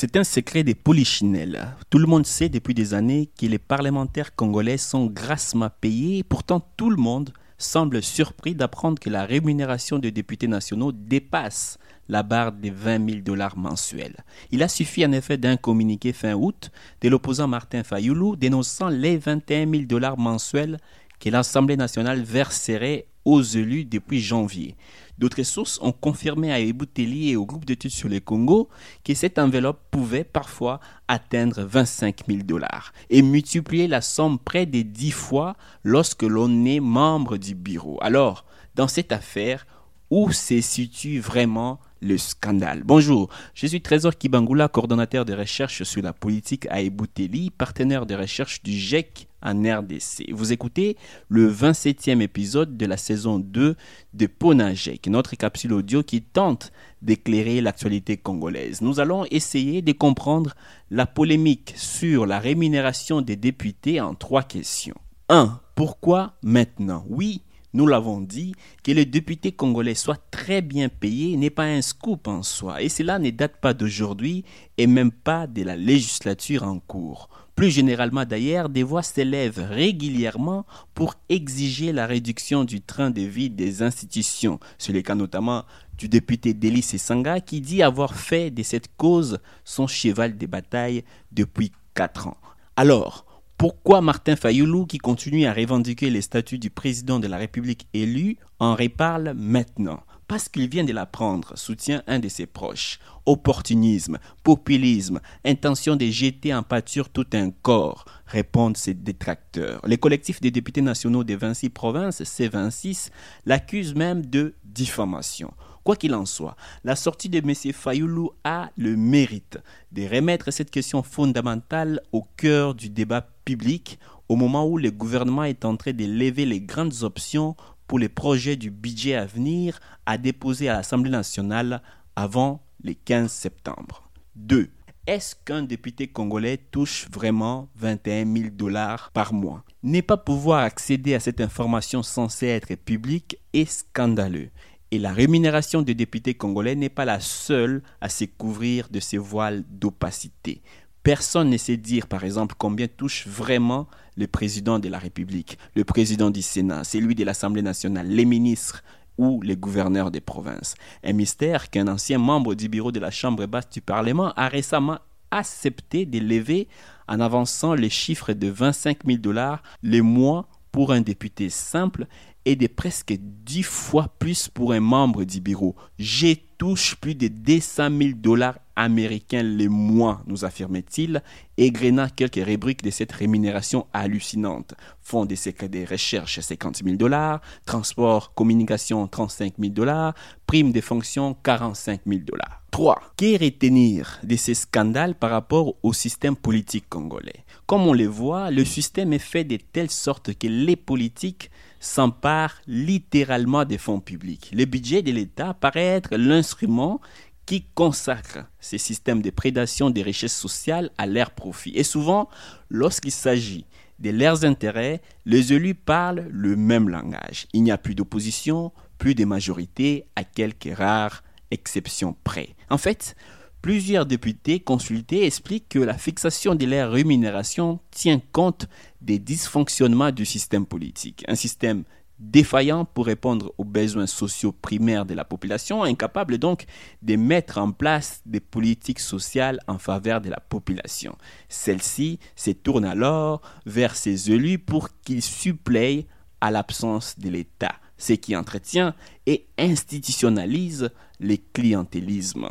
C'est un secret des polichinelles. Tout le monde sait depuis des années que les parlementaires congolais sont grassement payés. Pourtant, tout le monde semble surpris d'apprendre que la rémunération des députés nationaux dépasse la barre des 20 000 dollars mensuels. Il a suffi en effet d'un communiqué fin août de l'opposant Martin Fayoulou dénonçant les 21 000 dollars mensuels que l'Assemblée nationale verserait aux élus depuis janvier. D'autres sources ont confirmé à Ebouteli et au groupe d'études sur le Congo que cette enveloppe pouvait parfois atteindre 25 000 dollars et multiplier la somme près de 10 fois lorsque l'on est membre du bureau. Alors, dans cette affaire, où se situe vraiment le scandale? Bonjour, je suis Trésor Kibangula, coordonnateur de recherche sur la politique à Ebouteli, partenaire de recherche du GEC en RDC. Vous écoutez le 27e épisode de la saison 2 de Ponagec, notre capsule audio qui tente d'éclairer l'actualité congolaise. Nous allons essayer de comprendre la polémique sur la rémunération des députés en trois questions. 1. Pourquoi maintenant? Oui, nous l'avons dit, que les députés congolais soient très bien payés n'est pas un scoop en soi, et cela ne date pas d'aujourd'hui et même pas de la législature en cours. Plus généralement d'ailleurs, des voix s'élèvent régulièrement pour exiger la réduction du train de vie des institutions. C'est le cas notamment du député Délice Sanga qui dit avoir fait de cette cause son cheval de bataille depuis quatre ans. Alors, pourquoi Martin Fayoulou, qui continue à revendiquer les statuts du président de la République élu, en reparle maintenant? Parce qu'il vient de l'apprendre, soutient un de ses proches. Opportunisme, populisme, intention de jeter en pâture tout un corps, répondent ses détracteurs. Le collectif des députés nationaux des 26 provinces, C26, l'accuse même de diffamation. Quoi qu'il en soit, la sortie de M. Fayoulou a le mérite de remettre cette question fondamentale au cœur du débat public au moment où le gouvernement est en train de lever les grandes options pour les projets du budget à venir à déposer à l'Assemblée nationale avant le 15 septembre. 2. Est-ce qu'un député congolais touche vraiment 21 000 dollars par mois? Ne pas pouvoir accéder à cette information censée être publique est scandaleux. Et la rémunération des députés congolais n'est pas la seule à se couvrir de ces voiles d'opacité. Personne ne sait dire, par exemple, combien touche vraiment le président de la République, le président du Sénat, celui de l'Assemblée nationale, les ministres ou les gouverneurs des provinces. Un mystère qu'un ancien membre du bureau de la Chambre basse du Parlement a récemment accepté d'élever en avançant les chiffres de 25 000 dollars les mois pour un député simple et de presque 10 fois plus pour un membre du bureau. J'ai touche plus de 200 000 dollars américains les mois, nous affirmait-il, égréna quelques rubriques de cette rémunération hallucinante. Fonds des secrets de recherche 50 000 dollars, transport, communication 35 000 dollars, prime de fonction 45 000 dollars. 3. Que retenir de ces scandales par rapport au système politique congolais? Comme on le voit, le système est fait de telle sorte que les politiques s'emparent littéralement des fonds publics. Le budget de l'État paraît être l'instrument qui consacre ces systèmes de prédation des richesses sociales à leur profit. Et souvent, lorsqu'il s'agit de leurs intérêts, les élus parlent le même langage. Il n'y a plus d'opposition, plus de majorité, à quelques rares exceptions près. En fait, Plusieurs députés consultés expliquent que la fixation de leur rémunération tient compte des dysfonctionnements du système politique. Un système défaillant pour répondre aux besoins sociaux primaires de la population, incapable donc de mettre en place des politiques sociales en faveur de la population. Celle-ci se tourne alors vers ses élus pour qu'ils suppléent à l'absence de l'État, ce qui entretient et institutionnalise le clientélisme.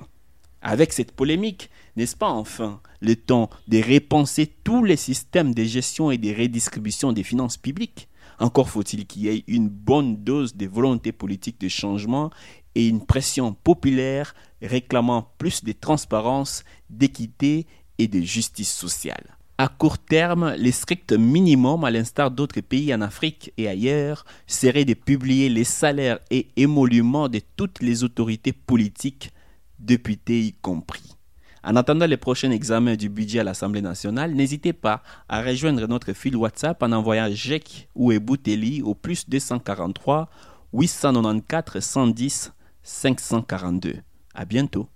Avec cette polémique, n'est-ce pas enfin le temps de repenser tous les systèmes de gestion et de redistribution des finances publiques? Encore faut-il qu'il y ait une bonne dose de volonté politique de changement et une pression populaire réclamant plus de transparence, d'équité et de justice sociale. À court terme, le strict minimum, à l'instar d'autres pays en Afrique et ailleurs, serait de publier les salaires et émoluments de toutes les autorités politiques députés y compris. En attendant les prochains examens du budget à l'Assemblée nationale, n'hésitez pas à rejoindre notre fil WhatsApp en envoyant GEC ou Ebouteli au plus 243 894 110 542. À bientôt.